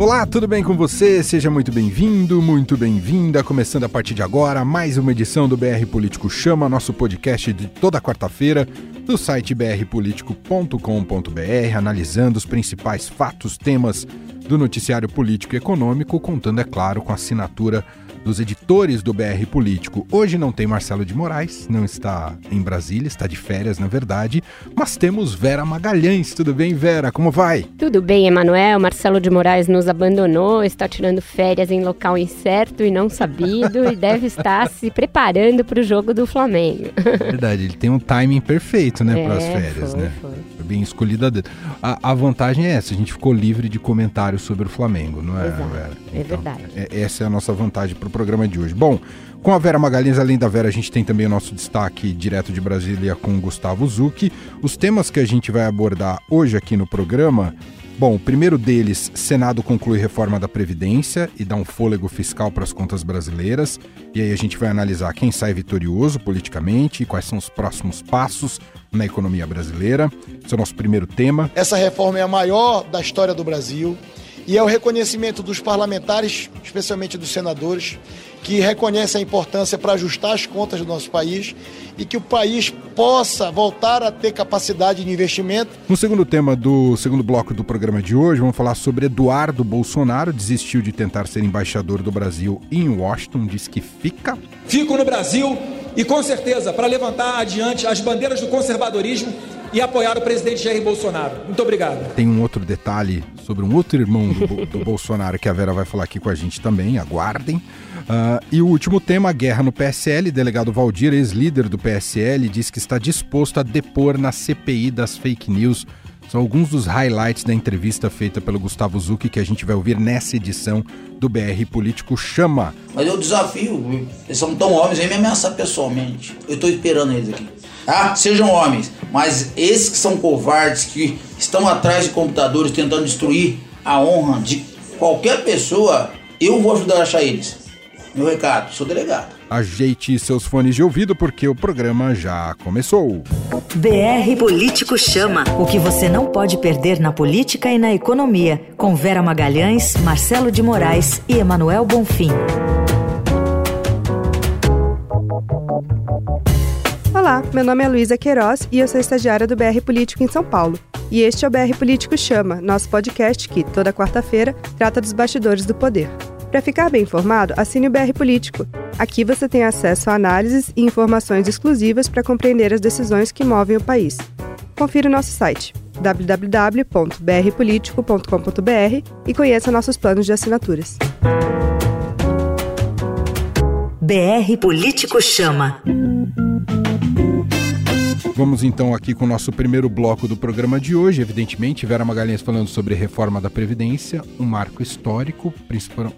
Olá, tudo bem com você? Seja muito bem-vindo, muito bem-vinda. Começando a partir de agora, mais uma edição do BR Político Chama, nosso podcast de toda quarta-feira, do site brpolitico.com.br, analisando os principais fatos, temas do noticiário político e econômico, contando, é claro, com a assinatura dos editores do BR Político. Hoje não tem Marcelo de Moraes, não está em Brasília, está de férias, na verdade, mas temos Vera Magalhães. Tudo bem, Vera? Como vai? Tudo bem, Emanuel. Marcelo de Moraes nos abandonou, está tirando férias em local incerto e não sabido e deve estar se preparando para o jogo do Flamengo. Verdade, ele tem um timing perfeito, né, é, para as férias, foi, né? Foi. foi bem escolhida. A, a, vantagem é essa, a gente ficou livre de comentários sobre o Flamengo, não é, Exato, Vera? É então, verdade. É, essa é a nossa vantagem para o programa de hoje. Bom, com a Vera Magalhães, além da Vera, a gente tem também o nosso destaque direto de Brasília com o Gustavo Zucchi. Os temas que a gente vai abordar hoje aqui no programa Bom, o primeiro deles, Senado conclui reforma da Previdência e dá um fôlego fiscal para as contas brasileiras. E aí a gente vai analisar quem sai vitorioso politicamente e quais são os próximos passos na economia brasileira. Esse é o nosso primeiro tema. Essa reforma é a maior da história do Brasil e é o reconhecimento dos parlamentares, especialmente dos senadores, que reconhecem a importância para ajustar as contas do nosso país e que o país possa voltar a ter capacidade de investimento. No segundo tema do segundo bloco do programa de hoje, vamos falar sobre Eduardo Bolsonaro, desistiu de tentar ser embaixador do Brasil em Washington, diz que fica. Fico no Brasil e com certeza para levantar adiante as bandeiras do conservadorismo e apoiar o presidente Jair Bolsonaro. Muito obrigado. Tem um outro detalhe sobre um outro irmão do, do Bolsonaro que a Vera vai falar aqui com a gente também, aguardem. Uh, e o último tema, guerra no PSL. Delegado Valdir, ex-líder do PSL, diz que está disposto a depor na CPI das fake news. São alguns dos highlights da entrevista feita pelo Gustavo Zucchi que a gente vai ouvir nessa edição do BR Político Chama. Mas eu desafio, eles são tão homens, vem me ameaçar pessoalmente. Eu estou esperando eles aqui. Ah, sejam homens, mas esses que são covardes, que estão atrás de computadores tentando destruir a honra de qualquer pessoa, eu vou ajudar a achar eles. Meu recado, sou delegado. Ajeite seus fones de ouvido porque o programa já começou. BR Político Chama. O que você não pode perder na política e na economia. Com Vera Magalhães, Marcelo de Moraes e Emanuel Bonfim. Olá, meu nome é Luísa Queiroz e eu sou estagiária do BR Político em São Paulo. E este é o BR Político Chama, nosso podcast que, toda quarta-feira, trata dos bastidores do poder. Para ficar bem informado, assine o BR Político. Aqui você tem acesso a análises e informações exclusivas para compreender as decisões que movem o país. Confira o nosso site www.brpolitico.com.br e conheça nossos planos de assinaturas. BR Político Chama. Vamos então aqui com o nosso primeiro bloco do programa de hoje. Evidentemente, Vera Magalhães falando sobre reforma da Previdência, um marco histórico,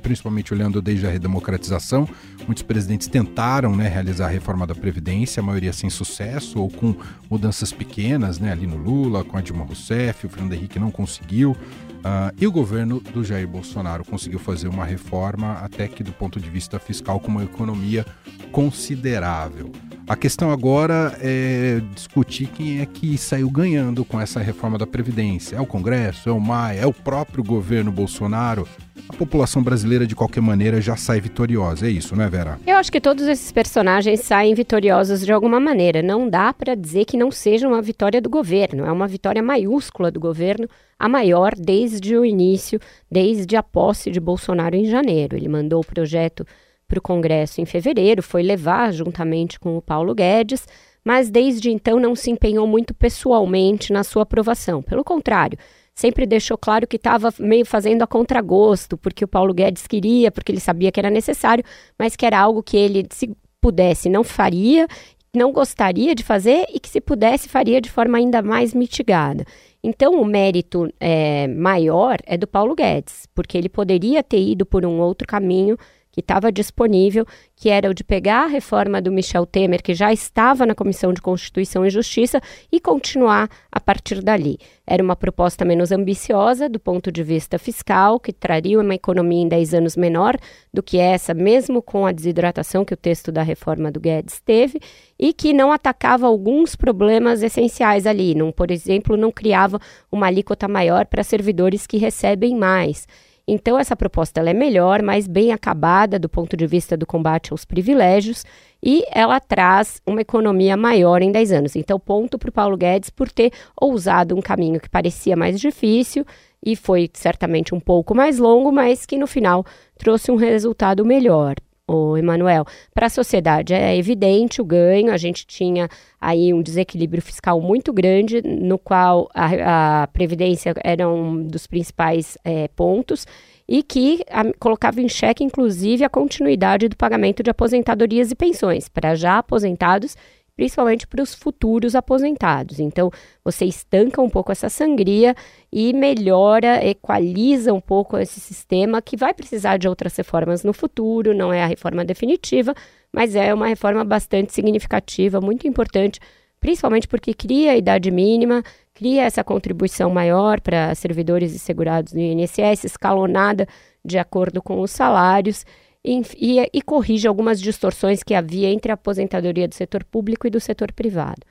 principalmente olhando desde a redemocratização. Muitos presidentes tentaram né, realizar a reforma da Previdência, a maioria sem sucesso ou com mudanças pequenas, né, ali no Lula, com a Dilma Rousseff, o Fernando Henrique não conseguiu. Uh, e o governo do Jair Bolsonaro conseguiu fazer uma reforma, até que do ponto de vista fiscal, com uma economia considerável. A questão agora é discutir quem é que saiu ganhando com essa reforma da Previdência. É o Congresso, é o MAI, é o próprio governo Bolsonaro? A população brasileira, de qualquer maneira, já sai vitoriosa. É isso, né, Vera? Eu acho que todos esses personagens saem vitoriosos de alguma maneira. Não dá para dizer que não seja uma vitória do governo. É uma vitória maiúscula do governo, a maior desde o início, desde a posse de Bolsonaro em janeiro. Ele mandou o projeto para o Congresso em fevereiro, foi levar juntamente com o Paulo Guedes, mas desde então não se empenhou muito pessoalmente na sua aprovação. Pelo contrário, sempre deixou claro que estava meio fazendo a contragosto, porque o Paulo Guedes queria, porque ele sabia que era necessário, mas que era algo que ele, se pudesse, não faria, não gostaria de fazer e que, se pudesse, faria de forma ainda mais mitigada. Então, o mérito é, maior é do Paulo Guedes, porque ele poderia ter ido por um outro caminho que estava disponível, que era o de pegar a reforma do Michel Temer, que já estava na Comissão de Constituição e Justiça, e continuar a partir dali. Era uma proposta menos ambiciosa do ponto de vista fiscal, que traria uma economia em 10 anos menor do que essa, mesmo com a desidratação que o texto da reforma do Guedes teve, e que não atacava alguns problemas essenciais ali. Não, por exemplo, não criava uma alíquota maior para servidores que recebem mais Então, essa proposta ela é melhor, mais bem acabada do ponto de vista do combate aos privilégios e ela traz uma economia maior em 10 anos. Então, ponto para o Paulo Guedes por ter ousado um caminho que parecia mais difícil e foi certamente um pouco mais longo, mas que no final trouxe um resultado melhor o Emanuel. Para a sociedade é evidente o ganho, a gente tinha aí um desequilíbrio fiscal muito grande, no qual a, a Previdência era um dos principais é, pontos, e que a, colocava em xeque, inclusive, a continuidade do pagamento de aposentadorias e pensões para já aposentados principalmente para os futuros aposentados. Então, você estanca um pouco essa sangria e melhora, equaliza um pouco esse sistema que vai precisar de outras reformas no futuro, não é a reforma definitiva, mas é uma reforma bastante significativa, muito importante, principalmente porque cria a idade mínima, cria essa contribuição maior para servidores e segurados do INSS, escalonada de acordo com os salários e, e, e corrige algumas distorções que havia entre a aposentadoria do setor público e do setor privado.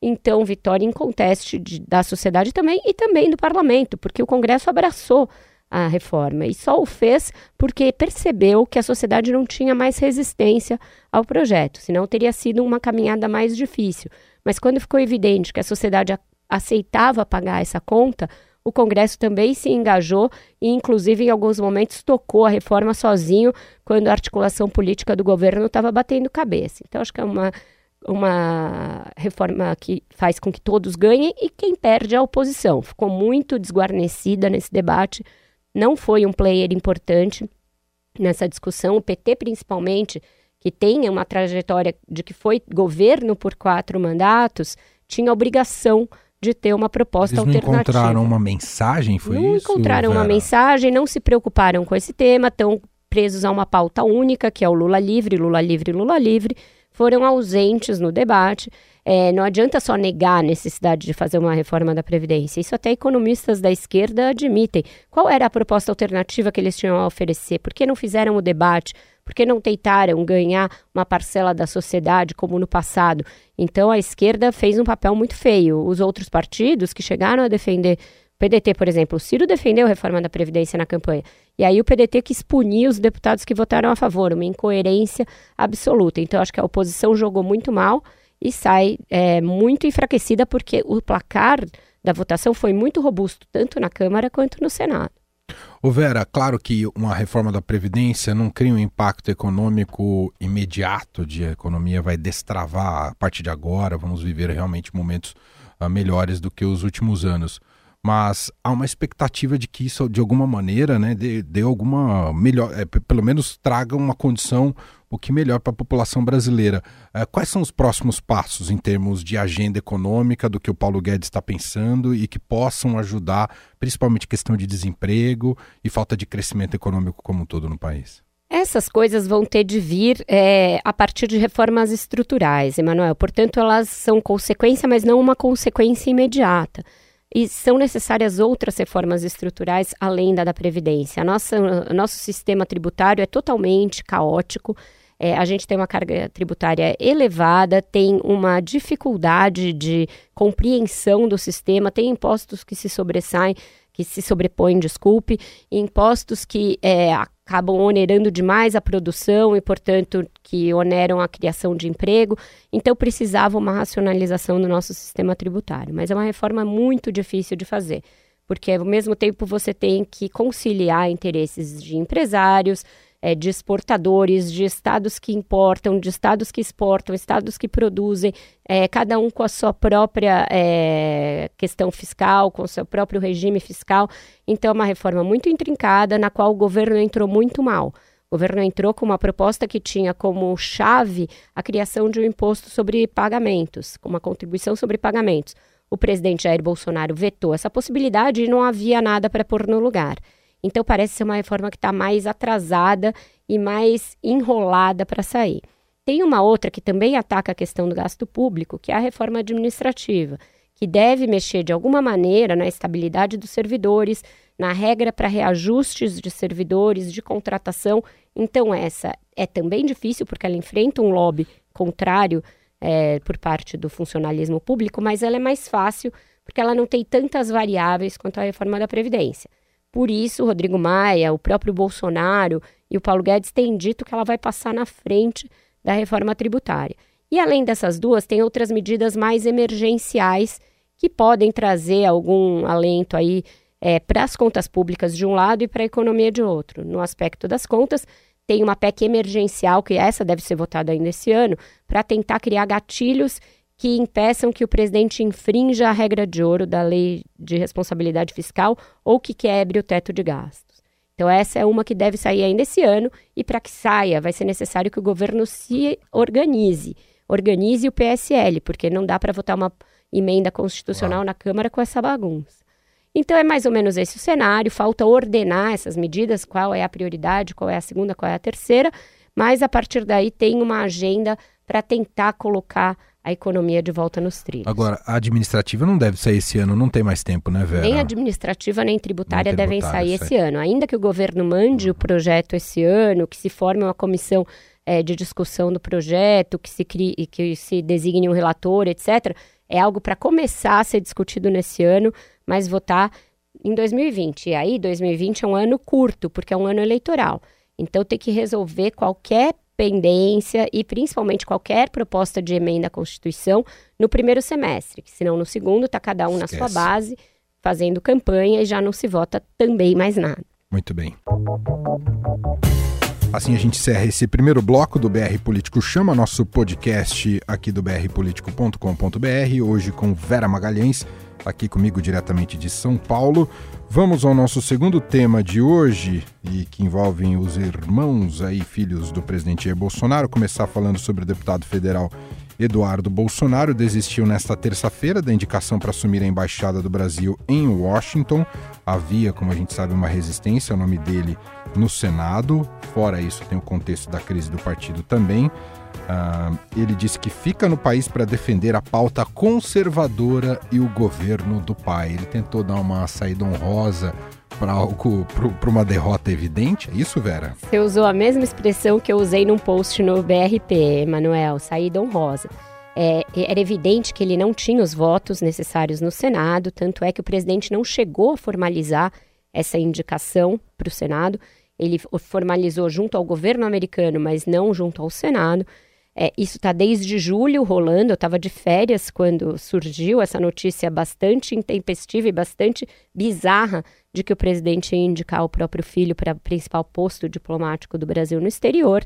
Então, vitória inconteste de, da sociedade também e também do parlamento, porque o Congresso abraçou a reforma e só o fez porque percebeu que a sociedade não tinha mais resistência ao projeto, senão teria sido uma caminhada mais difícil. Mas quando ficou evidente que a sociedade aceitava pagar essa conta, o Congresso também se engajou e, inclusive, em alguns momentos, tocou a reforma sozinho, quando a articulação política do governo estava batendo cabeça. Então, acho que é uma, uma reforma que faz com que todos ganhem e quem perde é a oposição. Ficou muito desguarnecida nesse debate, não foi um player importante nessa discussão. O PT, principalmente, que tem uma trajetória de que foi governo por quatro mandatos, tinha obrigação de ter uma proposta Eles não alternativa. encontraram uma mensagem, foi não isso? Não encontraram Vera? uma mensagem, não se preocuparam com esse tema, estão presos a uma pauta única, que é o Lula livre, Lula livre, Lula livre, foram ausentes no debate. É, não adianta só negar a necessidade de fazer uma reforma da Previdência. Isso até economistas da esquerda admitem. Qual era a proposta alternativa que eles tinham a oferecer? Por que não fizeram o debate? Porque não tentaram ganhar uma parcela da sociedade como no passado. Então a esquerda fez um papel muito feio. Os outros partidos que chegaram a defender PDT, por exemplo, o Ciro defendeu a reforma da Previdência na campanha. E aí o PDT quis punir os deputados que votaram a favor, uma incoerência absoluta. Então acho que a oposição jogou muito mal e sai é, muito enfraquecida porque o placar da votação foi muito robusto, tanto na Câmara quanto no Senado. Ô Vera, claro que uma reforma da Previdência não cria um impacto econômico imediato de a economia vai destravar a partir de agora, vamos viver realmente momentos uh, melhores do que os últimos anos. Mas há uma expectativa de que isso, de alguma maneira, né, dê, dê alguma melhor, é, pelo menos traga uma condição o que melhor para a população brasileira. Uh, quais são os próximos passos em termos de agenda econômica do que o Paulo Guedes está pensando e que possam ajudar, principalmente questão de desemprego e falta de crescimento econômico como um todo no país? Essas coisas vão ter de vir é, a partir de reformas estruturais, Emanuel. Portanto, elas são consequência, mas não uma consequência imediata. E são necessárias outras reformas estruturais além da da Previdência. Nossa, nosso sistema tributário é totalmente caótico. É, a gente tem uma carga tributária elevada, tem uma dificuldade de compreensão do sistema, tem impostos que se sobressaem, que se sobrepõem, desculpe, impostos que é, acabam onerando demais a produção e, portanto, que oneram a criação de emprego. Então, precisava uma racionalização do nosso sistema tributário. Mas é uma reforma muito difícil de fazer, porque ao mesmo tempo você tem que conciliar interesses de empresários, é, de exportadores, de estados que importam, de estados que exportam, estados que produzem, é, cada um com a sua própria é, questão fiscal, com o seu próprio regime fiscal. Então, é uma reforma muito intrincada, na qual o governo entrou muito mal. O governo entrou com uma proposta que tinha como chave a criação de um imposto sobre pagamentos, uma contribuição sobre pagamentos. O presidente Jair Bolsonaro vetou essa possibilidade e não havia nada para pôr no lugar. Então parece ser uma reforma que está mais atrasada e mais enrolada para sair. Tem uma outra que também ataca a questão do gasto público, que é a reforma administrativa, que deve mexer de alguma maneira na estabilidade dos servidores, na regra para reajustes de servidores, de contratação. Então, essa é também difícil, porque ela enfrenta um lobby contrário é, por parte do funcionalismo público, mas ela é mais fácil, porque ela não tem tantas variáveis quanto a reforma da Previdência. Por isso, Rodrigo Maia, o próprio Bolsonaro e o Paulo Guedes têm dito que ela vai passar na frente da reforma tributária. E além dessas duas, tem outras medidas mais emergenciais que podem trazer algum alento aí é, para as contas públicas de um lado e para a economia de outro. No aspecto das contas, tem uma PEC emergencial, que essa deve ser votada ainda esse ano, para tentar criar gatilhos que impeçam que o presidente infrinja a regra de ouro da lei de responsabilidade fiscal ou que quebre o teto de gastos. Então, essa é uma que deve sair ainda esse ano, e para que saia, vai ser necessário que o governo se organize. Organize o PSL, porque não dá para votar uma emenda constitucional Uau. na Câmara com essa bagunça. Então, é mais ou menos esse o cenário. Falta ordenar essas medidas, qual é a prioridade, qual é a segunda, qual é a terceira, mas a partir daí tem uma agenda para tentar colocar a economia de volta nos trilhos. Agora, a administrativa não deve sair esse ano, não tem mais tempo, né, Vera? Nem administrativa nem tributária, nem devem sair esse ano. Ainda que o governo mande uhum. o projeto esse ano, que se forme uma comissão é, de discussão do projeto, que se, crie, que se designe um relator, etc., é algo para começar a ser discutido nesse ano, mas votar em 2020. E aí, 2020 é um ano curto, porque é um ano eleitoral. Então, tem que resolver qualquer pendência e principalmente qualquer proposta de emenda à Constituição no primeiro semestre, senão no segundo está cada um Esquece. na sua base fazendo campanha e já não se vota também mais nada. Muito bem. Assim a gente encerra esse primeiro bloco do BR Político Chama, nosso podcast aqui do brpolitico.com.br, hoje com Vera Magalhães, aqui comigo diretamente de São Paulo. Vamos ao nosso segundo tema de hoje, e que envolve os irmãos aí, filhos do presidente Jair Bolsonaro. Começar falando sobre o deputado federal Eduardo Bolsonaro. Desistiu nesta terça-feira da indicação para assumir a embaixada do Brasil em Washington. Havia, como a gente sabe, uma resistência ao nome dele no Senado. Fora isso, tem o contexto da crise do partido também. Uh, ele disse que fica no país para defender a pauta conservadora e o governo do pai. Ele tentou dar uma saída honrosa para algo, para uma derrota evidente. É isso, Vera? Você usou a mesma expressão que eu usei num post no BRP, Emanuel, saída honrosa. É, era evidente que ele não tinha os votos necessários no Senado, tanto é que o presidente não chegou a formalizar essa indicação para o Senado. Ele formalizou junto ao governo americano, mas não junto ao Senado. É, isso está desde julho rolando. Eu estava de férias quando surgiu essa notícia bastante intempestiva e bastante bizarra de que o presidente ia indicar o próprio filho para o principal posto diplomático do Brasil no exterior.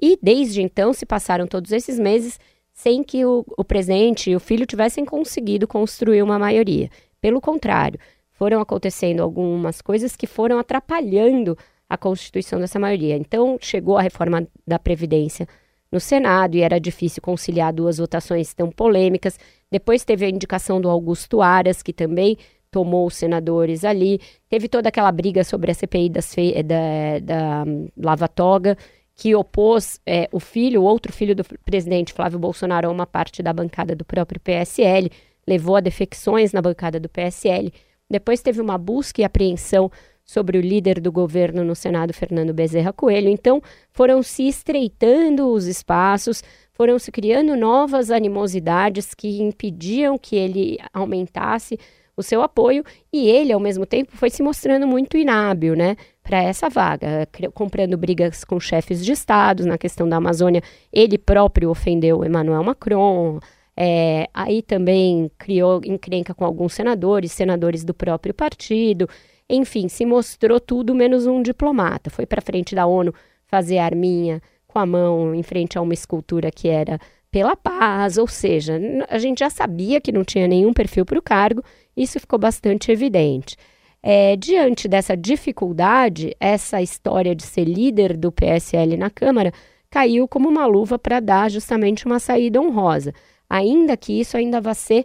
E desde então se passaram todos esses meses sem que o, o presidente e o filho tivessem conseguido construir uma maioria. Pelo contrário, foram acontecendo algumas coisas que foram atrapalhando a constituição dessa maioria. Então, chegou a reforma da Previdência no Senado e era difícil conciliar duas votações tão polêmicas. Depois teve a indicação do Augusto Aras, que também tomou os senadores ali. Teve toda aquela briga sobre a CPI das da, da Lava Toga, que opôs é, o filho, o outro filho do presidente Flávio Bolsonaro a uma parte da bancada do próprio PSL, levou a defecções na bancada do PSL. Depois teve uma busca e apreensão sobre o líder do governo no Senado, Fernando Bezerra Coelho. Então, foram se estreitando os espaços, foram se criando novas animosidades que impediam que ele aumentasse o seu apoio e ele, ao mesmo tempo, foi se mostrando muito inábil, né, para essa vaga, comprando brigas com chefes de estados na questão da Amazônia. Ele próprio ofendeu Emmanuel Macron. É, aí também criou encrenca com alguns senadores, senadores do próprio partido. Enfim, se mostrou tudo menos um diplomata. Foi para frente da ONU fazer arminha com a mão em frente a uma escultura que era pela paz, ou seja, a gente já sabia que não tinha nenhum perfil para o cargo, isso ficou bastante evidente. É, diante dessa dificuldade, essa história de ser líder do PSL na Câmara caiu como uma luva para dar justamente uma saída honrosa, ainda que isso ainda vá ser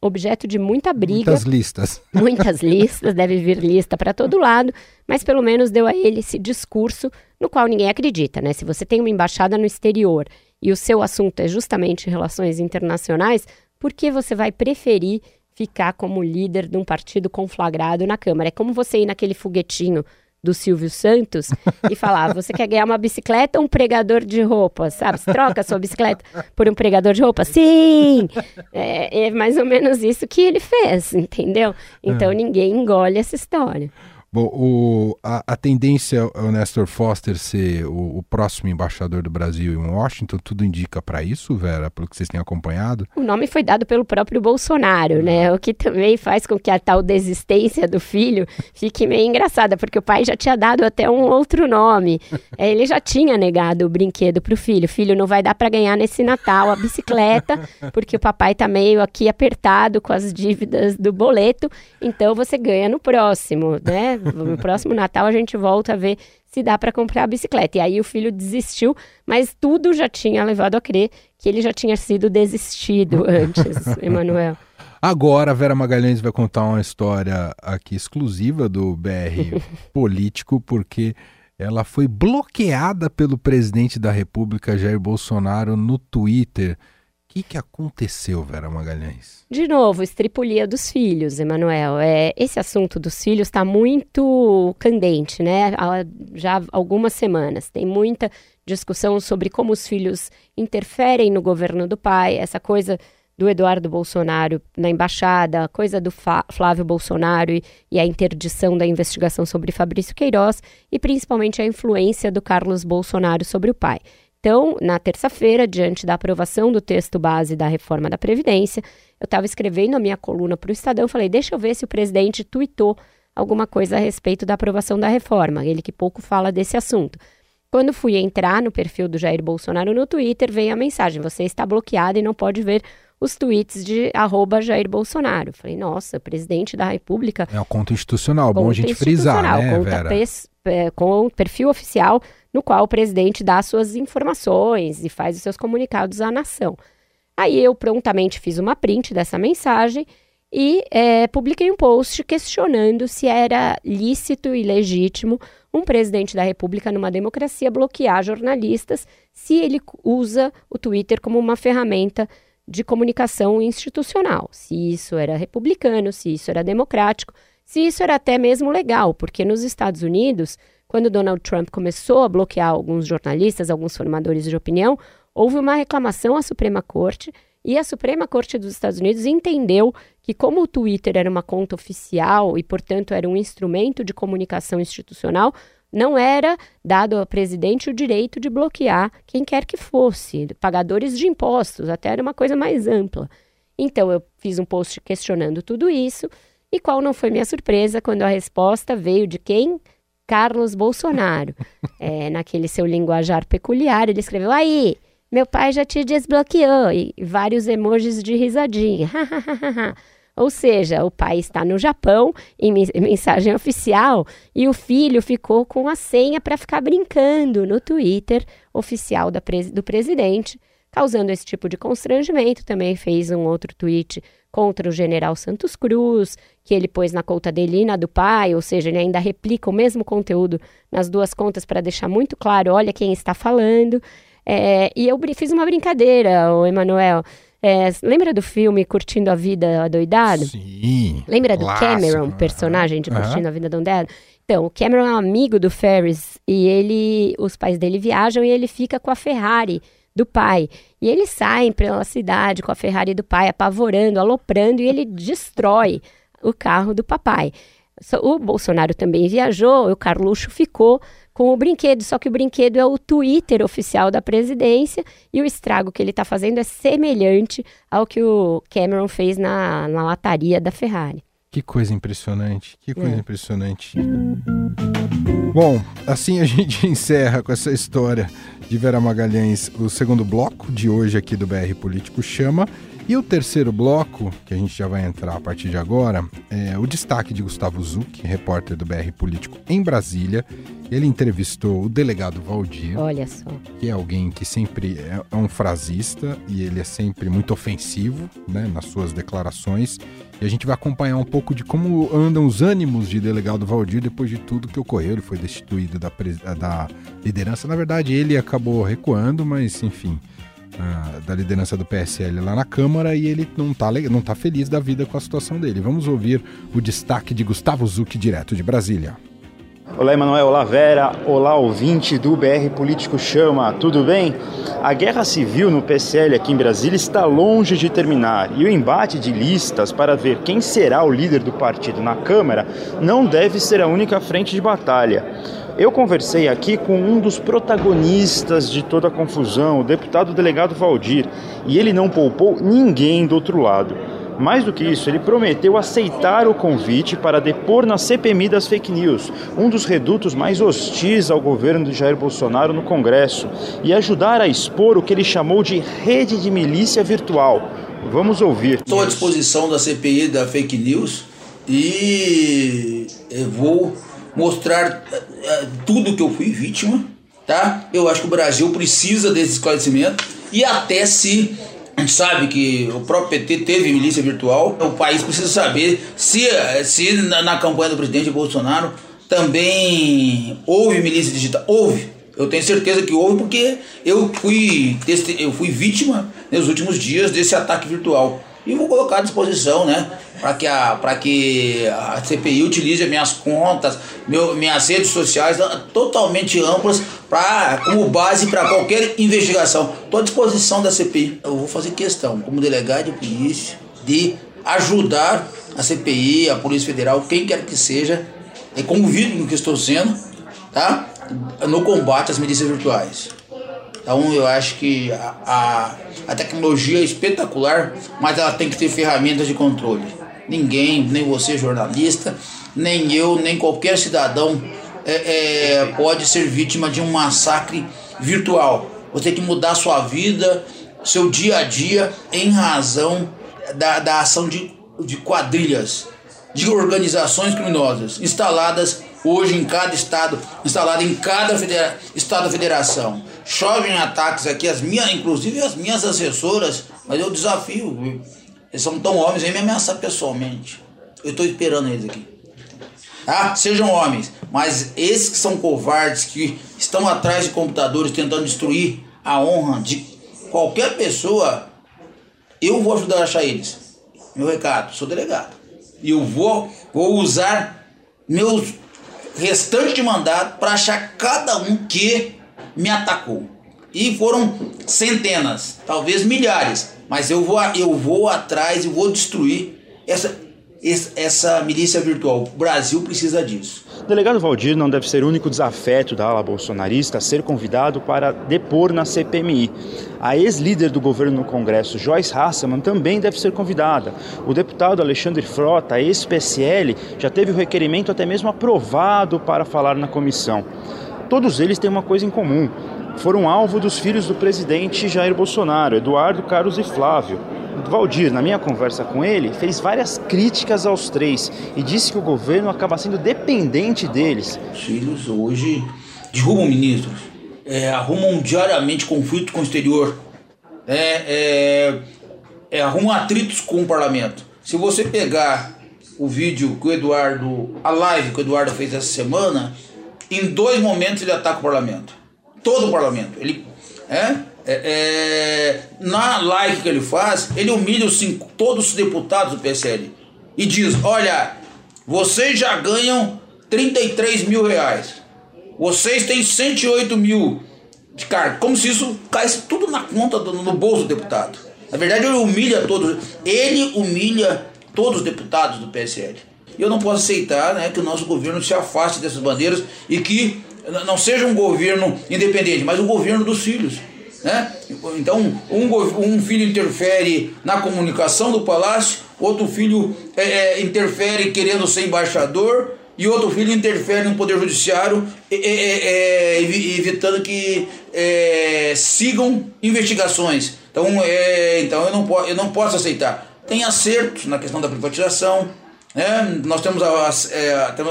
objeto de muita briga. Muitas listas. Muitas listas, deve vir lista para todo lado, mas pelo menos deu a ele esse discurso no qual ninguém acredita, né? Se você tem uma embaixada no exterior e o seu assunto é justamente relações internacionais, por que você vai preferir ficar como líder de um partido conflagrado na Câmara? É como você ir naquele foguetinho do Silvio Santos e falar: você quer ganhar uma bicicleta ou um pregador de roupa? Sabe? Você troca a sua bicicleta por um pregador de roupa? Sim! É, é mais ou menos isso que ele fez, entendeu? Então é. ninguém engole essa história. Bom, o, a, a, tendência é o Nestor Foster ser o, o, próximo embaixador do Brasil em Washington, tudo indica para isso, Vera, pelo que vocês têm acompanhado? O nome foi dado pelo próprio Bolsonaro, né? O que também faz com que a tal desistência do filho fique meio engraçada, porque o pai já tinha dado até um outro nome. É, ele já tinha negado o brinquedo para o filho. Filho, não vai dar para ganhar nesse Natal a bicicleta, porque o papai tá meio aqui apertado com as dívidas do boleto, então você ganha no próximo, né? No próximo Natal a gente volta a ver se dá para comprar a bicicleta. E aí o filho desistiu, mas tudo já tinha levado a crer que ele já tinha sido desistido antes, Emanuel. Agora a Vera Magalhães vai contar uma história aqui exclusiva do BR Político, porque ela foi bloqueada pelo presidente da República, Jair Bolsonaro, no Twitter que, que aconteceu, Vera Magalhães? De novo, estripulia dos filhos, Emanuel. É, esse assunto dos filhos está muito candente, né? Há já algumas semanas. Tem muita discussão sobre como os filhos interferem no governo do pai, essa coisa do Eduardo Bolsonaro na embaixada, a coisa do Flávio Bolsonaro e, e, a interdição da investigação sobre Fabrício Queiroz e principalmente a influência do Carlos Bolsonaro sobre o pai. Então, na terça-feira, diante da aprovação do texto base da reforma da Previdência, eu estava escrevendo a minha coluna para o Estadão, falei, deixa eu ver se o presidente tuitou alguma coisa a respeito da aprovação da reforma, ele que pouco fala desse assunto. Quando fui entrar no perfil do Jair Bolsonaro no Twitter, veio a mensagem: você está bloqueado e não pode ver os tweets de arroba Jair Bolsonaro. Falei, nossa, presidente da República. É uma conta institucional, conta bom a gente frisar, né, conta Vera? É, com perfil oficial no qual o presidente dá suas informações e faz os seus comunicados à nação. Aí eu prontamente fiz uma print dessa mensagem e é, publiquei um post questionando se era lícito e legítimo um presidente da República numa democracia bloquear jornalistas se ele usa o Twitter como uma ferramenta de comunicação institucional. Se isso era republicano, se isso era democrático, se isso era até mesmo legal, porque nos Estados Unidos quando Donald Trump começou a bloquear alguns jornalistas, alguns formadores de opinião, houve uma reclamação à Suprema Corte e a Suprema Corte dos Estados Unidos entendeu que, como o Twitter era uma conta oficial e, portanto, era um instrumento de comunicação institucional, não era dado ao presidente o direito de bloquear quem quer que fosse, pagadores de impostos, até era uma coisa mais ampla. Então, eu fiz um post questionando tudo isso, e qual não foi minha surpresa quando a resposta veio de quem Carlos Bolsonaro. É, naquele seu linguajar peculiar, ele escreveu: Aí, meu pai já te desbloqueou. E vários emojis de risadinha. Ou seja, o pai está no Japão em mensagem oficial e o filho ficou com a senha para ficar brincando no Twitter oficial do presidente, causando esse tipo de constrangimento. Também fez um outro tweet contra o general Santos Cruz, que ele pôs na conta dele e na do pai, ou seja, ele ainda replica o mesmo conteúdo nas duas contas para deixar muito claro, olha quem está falando. É, e eu fiz uma brincadeira, o Emanuel. É, lembra do filme Curtindo a Vida Adoidado? Sim. Lembra do clássico. Cameron, personagem de Curtindo a Vida Adoidado? Então, o Cameron é um amigo do Ferris e ele, os pais dele viajam e ele fica com a Ferrari do pai. E eles saem pela cidade com a Ferrari do pai, apavorando, aloprando, e ele destrói o carro do papai. O Bolsonaro também viajou, o Carluxo ficou com o brinquedo, só que o brinquedo é o Twitter oficial da presidência e o estrago que ele está fazendo é semelhante ao que o Cameron fez na, na lataria da Ferrari. Que coisa impressionante, que coisa é. impressionante. Bom, assim a gente encerra com essa história de Vera Magalhães o segundo bloco de hoje aqui do BR Político Chama. E o terceiro bloco, que a gente já vai entrar a partir de agora, é o destaque de Gustavo Zuc, repórter do BR Político em Brasília. Ele entrevistou o delegado Valdir. Olha só. Que é alguém que sempre é, é um frasista e ele é sempre muito ofensivo né, nas suas declarações. E a gente vai acompanhar um pouco de como andam os ânimos de delegado Valdir depois de tudo que ocorreu. Ele foi destituído da, da liderança. Na verdade, ele acabou recuando, mas enfim da liderança do PSL lá na Câmara e ele não está não tá feliz da vida com a situação dele. Vamos ouvir o destaque de Gustavo Zucchi, direto de Brasília. Olá, Emanuel. Olá, Vera. Olá, ouvinte do BR Político Chama. Tudo bem? A guerra civil no PSL aqui em Brasília está longe de terminar e o embate de listas para ver quem será o líder do partido na Câmara não deve ser a única frente de batalha. Eu conversei aqui com um dos protagonistas de toda a confusão, o deputado delegado Valdir, e ele não poupou ninguém do outro lado. Mais do que isso, ele prometeu aceitar o convite para depor na CPMI das fake news, um dos redutos mais hostis ao governo de Jair Bolsonaro no Congresso, e ajudar a expor o que ele chamou de rede de milícia virtual. Vamos ouvir. Estou à disposição da CPI da fake news e vou mostrar eh, tudo que eu fui vítima, tá? Eu acho que o Brasil precisa desse esclarecimento e até se a gente sabe que o próprio PT teve milícia virtual. O país precisa saber se, se na, na campanha do presidente Bolsonaro também houve milícia digital. Houve. Eu tenho certeza que houve porque eu fui, eu fui vítima nos últimos dias desse ataque virtual. E vou colocar à disposição, né? Para que, a, que a CPI utilize minhas contas, meu, minhas redes sociais totalmente amplas pra, como base para qualquer investigação. Estou à disposição da CPI. Eu vou fazer questão, como delegado de polícia, de ajudar a CPI, a Polícia Federal, quem quer que seja, e como vítima que estou sendo, tá? no combate às milícias virtuais. Então eu acho que a, a, a, tecnologia é espetacular, mas ela tem que ter ferramentas de controle. Ninguém, nem você jornalista, nem eu, nem qualquer cidadão é, é, pode ser vítima de um massacre virtual. Você tem que mudar sua vida, seu dia a dia, em razão da, da ação de, de quadrilhas, de organizações criminosas instaladas hoje em cada estado, instalada em cada federa estado federação. Chovem ataques aqui, as minhas, inclusive as minhas assessoras, mas eu desafio. Eles são tão homens, vem me ameaçar pessoalmente. Eu estou esperando eles aqui. Tá? Sejam homens, mas esses que são covardes, que estão atrás de computadores tentando destruir a honra de qualquer pessoa, eu vou ajudar a achar eles. Meu recado, sou delegado. E eu vou, vou usar meus restante de mandato para achar cada um que me atacou. E foram centenas, talvez milhares, mas eu vou, eu vou atrás e vou destruir essa, essa milícia virtual. O Brasil precisa disso. O delegado Valdir não deve ser o único desafeto da ala bolsonarista a ser convidado para depor na CPMI. A ex-líder do governo no Congresso, Joyce Hasselman, também deve ser convidada. O deputado Alexandre Frota, ex-PSL, já teve o requerimento até mesmo aprovado para falar na comissão. Todos eles têm uma coisa em comum: foram alvo dos filhos do presidente Jair Bolsonaro, Eduardo, Carlos e Flávio. Valdir, na minha conversa com ele, fez várias críticas aos três e disse que o governo acaba sendo dependente deles. Os filhos hoje derrubam ministros, é, arrumam diariamente conflito com o exterior, é, é, é, arrumam atritos com o parlamento. Se você pegar o vídeo que o Eduardo, a live que o Eduardo fez essa semana, em dois momentos ele ataca o parlamento. Todo o parlamento. Ele é, é, é, na live que ele faz, ele humilha os cinco, todos os deputados do PSL e diz: Olha, vocês já ganham 33 mil reais, vocês têm 108 mil de cargo, como se isso caísse tudo na conta, do, no bolso do deputado. Na verdade, ele humilha todos, ele humilha todos os deputados do PSL. Eu não posso aceitar né, que o nosso governo se afaste dessas bandeiras e que não seja um governo independente, mas um governo dos filhos. Né? Então, um, um filho interfere na comunicação do palácio, outro filho é, é, interfere querendo ser embaixador, e outro filho interfere no Poder Judiciário, é, é, é evitando que é, sigam investigações. Então, então eu, não, eu não posso aceitar. Tem acertos na questão da privatização, né? nós temos,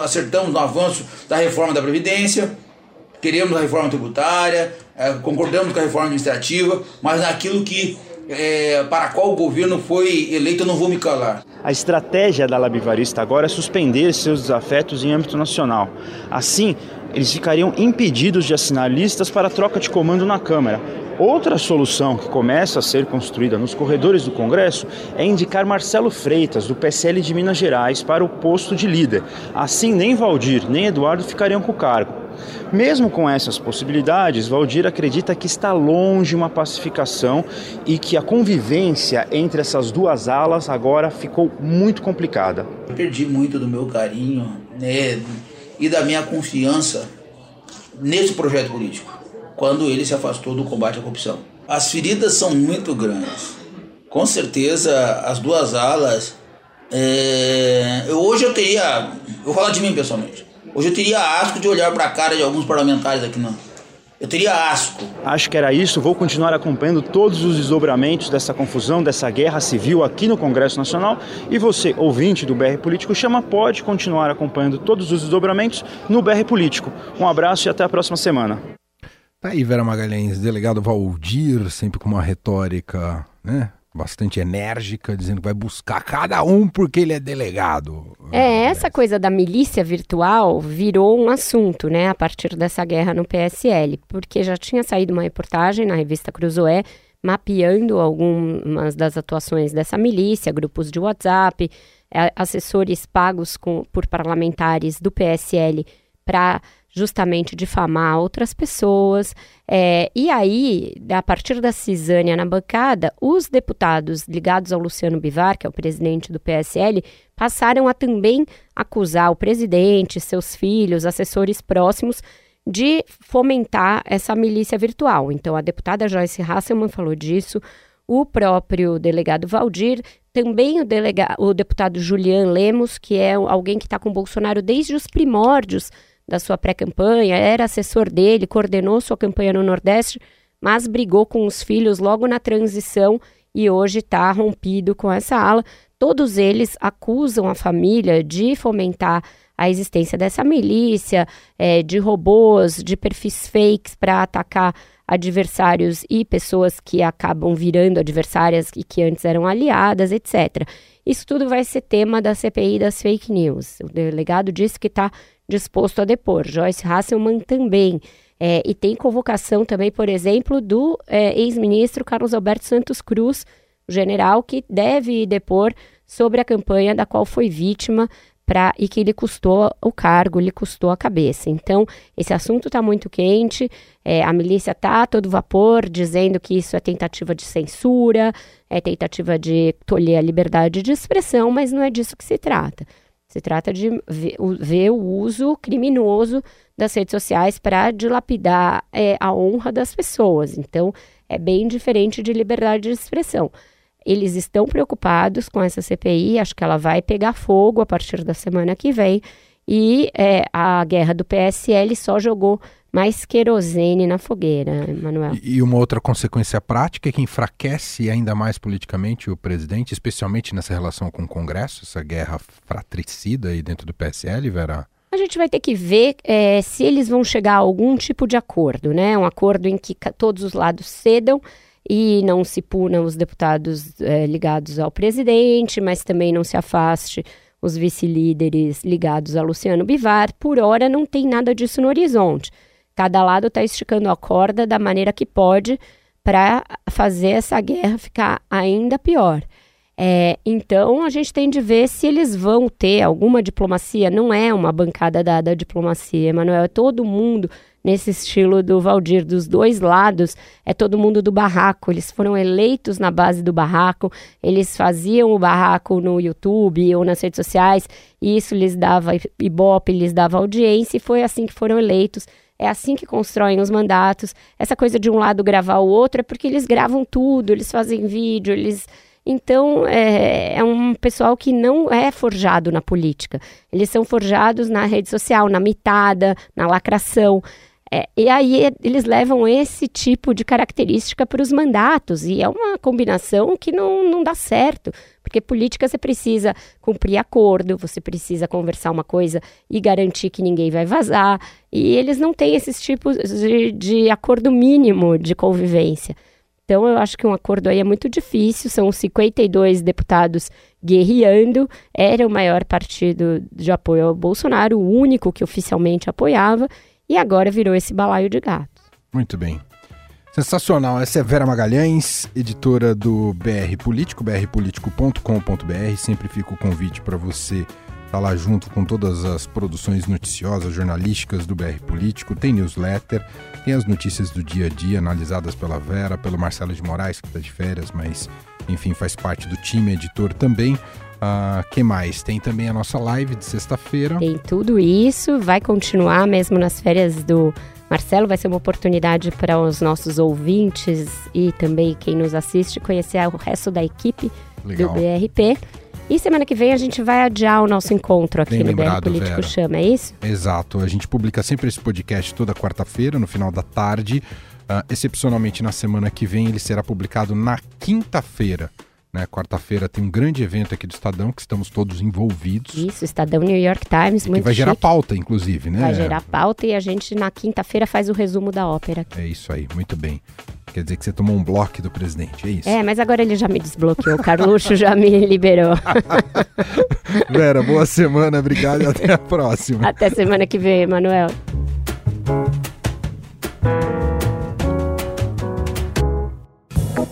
acertamos no avanço da reforma da Previdência queremos a reforma tributária, é, concordamos com a reforma administrativa, mas naquilo que é, para a qual o governo foi eleito, eu não vou me calar. A estratégia da Labivarista agora é suspender seus desafetos em âmbito nacional. Assim, eles ficariam impedidos de assinar listas para troca de comando na Câmara. Outra solução que começa a ser construída nos corredores do Congresso é indicar Marcelo Freitas, do PSL de Minas Gerais, para o posto de líder. Assim, nem Valdir nem Eduardo ficariam com o cargo. Mesmo com essas possibilidades, Valdir acredita que está longe uma pacificação e que a convivência entre essas duas alas agora ficou muito complicada. Eu perdi muito do meu carinho né, e da minha confiança nesse projeto político, quando ele se afastou do combate à corrupção. As feridas são muito grandes. Com certeza, as duas alas. É... Hoje eu teria. Eu vou falar de mim pessoalmente. Hoje eu teria asco de olhar para a cara de alguns parlamentares aqui, não. Eu teria asco. Acho que era isso. Vou continuar acompanhando todos os desdobramentos dessa confusão, dessa guerra civil aqui no Congresso Nacional. E você, ouvinte do BR Político Chama, pode continuar acompanhando todos os desdobramentos no BR Político. Um abraço e até a próxima semana. Tá aí, Vera Magalhães, delegado Valdir, sempre com uma retórica, né? Bastante enérgica, dizendo que vai buscar cada um porque ele é delegado. É, essa coisa da milícia virtual virou um assunto, né, a partir dessa guerra no PSL, porque já tinha saído uma reportagem na revista Cruzoé mapeando algumas das atuações dessa milícia, grupos de WhatsApp, assessores pagos com, por parlamentares do PSL para justamente difamar outras pessoas. É, e aí, a partir da cisânia na bancada, os deputados ligados ao Luciano Bivar, que é o presidente do PSL, passaram a também acusar o presidente, seus filhos, assessores próximos de fomentar essa milícia virtual. Então, a deputada Joyce Hasselman falou disso, o próprio delegado Valdir, também o, delega o deputado Julian Lemos, que é alguém que está com o Bolsonaro desde os primórdios da sua pré-campanha, era assessor dele, coordenou sua campanha no Nordeste, mas brigou com os filhos logo na transição e hoje está rompido com essa ala. Todos eles acusam a família de fomentar a existência dessa milícia, é, de robôs, de perfis fakes para atacar adversários e pessoas que acabam virando adversárias e que antes eram aliadas, etc. Isso tudo vai ser tema da CPI das fake news. O delegado disse que está disposto a depor. Joyce Hasselman também. É, e tem convocação também, por exemplo, do é, ex-ministro Carlos Alberto Santos Cruz, general, que deve depor sobre a campanha da qual foi vítima pra, e que lhe custou o cargo, lhe custou a cabeça. Então, esse assunto está muito quente, é, a milícia está a todo vapor, dizendo que isso é tentativa de censura, é tentativa de tolher a liberdade de expressão, mas não é disso que se trata. Se trata de ver, o uso criminoso das redes sociais para dilapidar é, a honra das pessoas. Então, é bem diferente de liberdade de expressão. Eles estão preocupados com essa CPI, acho que ela vai pegar fogo a partir da semana que vem. E é, a guerra do PSL só jogou mais querosene na fogueira, Manuel. E uma outra consequência prática é que enfraquece ainda mais politicamente o presidente, especialmente nessa relação com o Congresso, essa guerra fratricida aí dentro do PSL, Vera? A gente vai ter que ver é, se eles vão chegar a algum tipo de acordo, né? Um acordo em que todos os lados cedam e não se punam os deputados é, ligados ao presidente, mas também não se afaste os vice-líderes ligados a Luciano Bivar. Por hora, não tem nada disso no horizonte. Cada lado está esticando a corda da maneira que pode para fazer essa guerra ficar ainda pior. É, então a gente tem de ver se eles vão ter alguma diplomacia. Não é uma bancada dada a diplomacia, Emanuel. É todo mundo nesse estilo do Valdir, dos dois lados, é todo mundo do barraco. Eles foram eleitos na base do barraco, eles faziam o barraco no YouTube ou nas redes sociais, e isso lhes dava ibope, lhes dava audiência, e foi assim que foram eleitos. É assim que constroem os mandatos. Essa coisa de um lado gravar o outro é porque eles gravam tudo, eles fazem vídeo, eles. Então, é, é, um pessoal que não é forjado na política. Eles são forjados na rede social, na mitada, na lacração. É, e aí eles levam esse tipo de característica para os mandatos, e é uma combinação que não, não dá certo, porque política você precisa cumprir acordo, você precisa conversar uma coisa e garantir que ninguém vai vazar, e eles não têm esses tipos de, de acordo mínimo de convivência. Então, eu acho que um acordo aí é muito difícil. São 52 deputados guerreando. Era o maior partido de apoio ao Bolsonaro, o único que oficialmente apoiava, e agora virou esse balaio de gatos. Muito bem. Sensacional. Essa é Vera Magalhães, editora do BR Político, brpolitico.com.br. Sempre fica o convite para você estar lá junto com todas as produções noticiosas, jornalísticas do BR Político. Tem newsletter, tem as notícias do dia a dia analisadas pela Vera, pelo Marcelo de Moraes, que está de férias, mas enfim, faz parte do time editor também. Uh, que mais? Tem também a nossa live de sexta-feira. Tem tudo isso, vai continuar mesmo nas férias do Marcelo. Vai ser uma oportunidade para os nossos ouvintes e também quem nos assiste conhecer o resto da equipe Legal. do BRP. E semana que vem a gente vai adiar o nosso encontro aqui Bem no lembrado, BR Político Vera. Chama, é isso? Exato. A gente publica sempre esse podcast toda quarta-feira, no final da tarde. Uh, excepcionalmente na semana que vem ele será publicado na quinta-feira. Né, Quarta-feira tem um grande evento aqui do Estadão que estamos todos envolvidos. Isso, Estadão New York Times, muito Que vai chique. gerar pauta, inclusive, né? Vai gerar pauta e a gente na quinta-feira faz o resumo da ópera. É isso aí, muito bem. Quer dizer que você tomou um bloco do presidente, é isso? É, mas agora ele já me desbloqueou. O Carluxo já me liberou. Vera, boa semana, obrigado e até a próxima. Até semana que vem, Manuel.